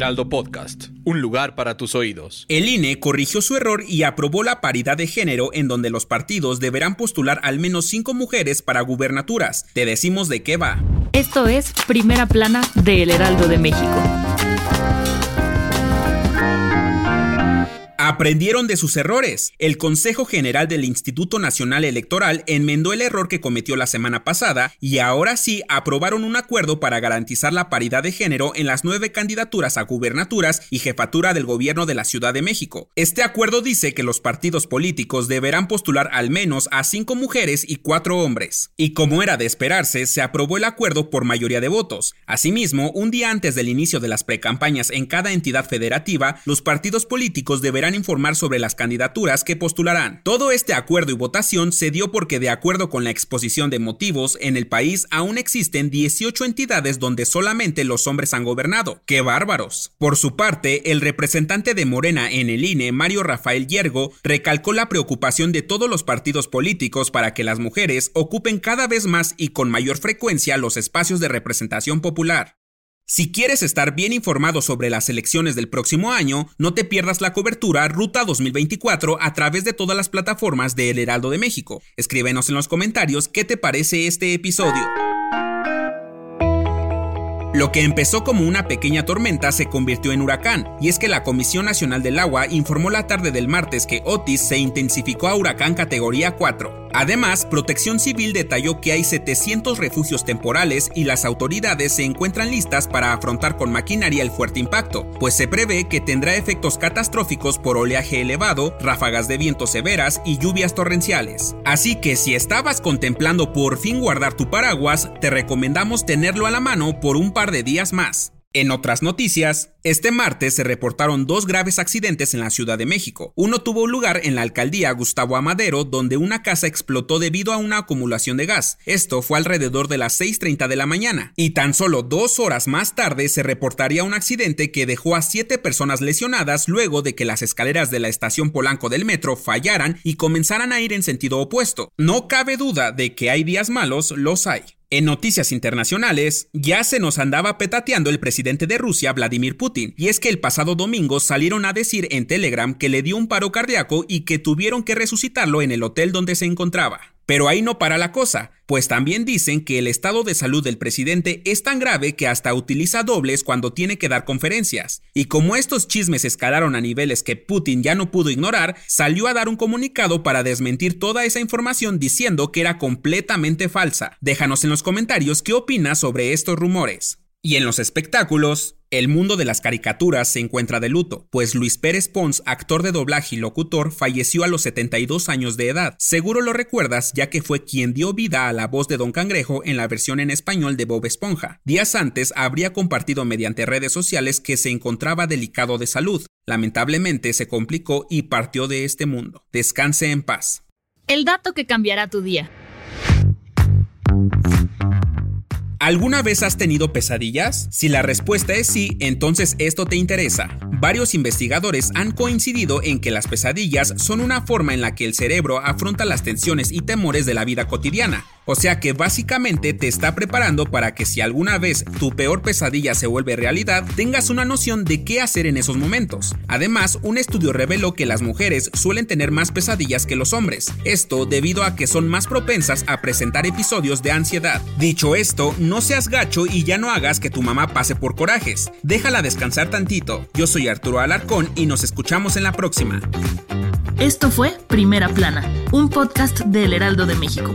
Heraldo Podcast, un lugar para tus oídos. El INE corrigió su error y aprobó la paridad de género en donde los partidos deberán postular al menos cinco mujeres para gubernaturas. Te decimos de qué va. Esto es Primera Plana de El Heraldo de México. Aprendieron de sus errores. El Consejo General del Instituto Nacional Electoral enmendó el error que cometió la semana pasada y ahora sí aprobaron un acuerdo para garantizar la paridad de género en las nueve candidaturas a gubernaturas y jefatura del gobierno de la Ciudad de México. Este acuerdo dice que los partidos políticos deberán postular al menos a cinco mujeres y cuatro hombres. Y como era de esperarse, se aprobó el acuerdo por mayoría de votos. Asimismo, un día antes del inicio de las precampañas en cada entidad federativa, los partidos políticos deberán informar sobre las candidaturas que postularán. Todo este acuerdo y votación se dio porque de acuerdo con la exposición de motivos, en el país aún existen 18 entidades donde solamente los hombres han gobernado. ¡Qué bárbaros! Por su parte, el representante de Morena en el INE, Mario Rafael Yergo, recalcó la preocupación de todos los partidos políticos para que las mujeres ocupen cada vez más y con mayor frecuencia los espacios de representación popular. Si quieres estar bien informado sobre las elecciones del próximo año, no te pierdas la cobertura Ruta 2024 a través de todas las plataformas de El Heraldo de México. Escríbenos en los comentarios qué te parece este episodio. Lo que empezó como una pequeña tormenta se convirtió en huracán, y es que la Comisión Nacional del Agua informó la tarde del martes que Otis se intensificó a huracán categoría 4. Además, Protección Civil detalló que hay 700 refugios temporales y las autoridades se encuentran listas para afrontar con maquinaria el fuerte impacto, pues se prevé que tendrá efectos catastróficos por oleaje elevado, ráfagas de viento severas y lluvias torrenciales. Así que si estabas contemplando por fin guardar tu paraguas, te recomendamos tenerlo a la mano por un par de días más. En otras noticias, este martes se reportaron dos graves accidentes en la Ciudad de México. Uno tuvo lugar en la alcaldía Gustavo Amadero, donde una casa explotó debido a una acumulación de gas. Esto fue alrededor de las 6.30 de la mañana. Y tan solo dos horas más tarde se reportaría un accidente que dejó a siete personas lesionadas luego de que las escaleras de la estación Polanco del metro fallaran y comenzaran a ir en sentido opuesto. No cabe duda de que hay días malos, los hay. En noticias internacionales, ya se nos andaba petateando el presidente de Rusia, Vladimir Putin, y es que el pasado domingo salieron a decir en Telegram que le dio un paro cardíaco y que tuvieron que resucitarlo en el hotel donde se encontraba. Pero ahí no para la cosa, pues también dicen que el estado de salud del presidente es tan grave que hasta utiliza dobles cuando tiene que dar conferencias. Y como estos chismes escalaron a niveles que Putin ya no pudo ignorar, salió a dar un comunicado para desmentir toda esa información diciendo que era completamente falsa. Déjanos en los comentarios qué opinas sobre estos rumores. Y en los espectáculos, el mundo de las caricaturas se encuentra de luto, pues Luis Pérez Pons, actor de doblaje y locutor, falleció a los 72 años de edad. Seguro lo recuerdas ya que fue quien dio vida a la voz de Don Cangrejo en la versión en español de Bob Esponja. Días antes habría compartido mediante redes sociales que se encontraba delicado de salud. Lamentablemente se complicó y partió de este mundo. Descanse en paz. El dato que cambiará tu día. ¿Alguna vez has tenido pesadillas? Si la respuesta es sí, entonces esto te interesa. Varios investigadores han coincidido en que las pesadillas son una forma en la que el cerebro afronta las tensiones y temores de la vida cotidiana. O sea que básicamente te está preparando para que si alguna vez tu peor pesadilla se vuelve realidad, tengas una noción de qué hacer en esos momentos. Además, un estudio reveló que las mujeres suelen tener más pesadillas que los hombres. Esto debido a que son más propensas a presentar episodios de ansiedad. Dicho esto, no seas gacho y ya no hagas que tu mamá pase por corajes. Déjala descansar tantito. Yo soy Arturo Alarcón y nos escuchamos en la próxima. Esto fue Primera Plana, un podcast de El Heraldo de México.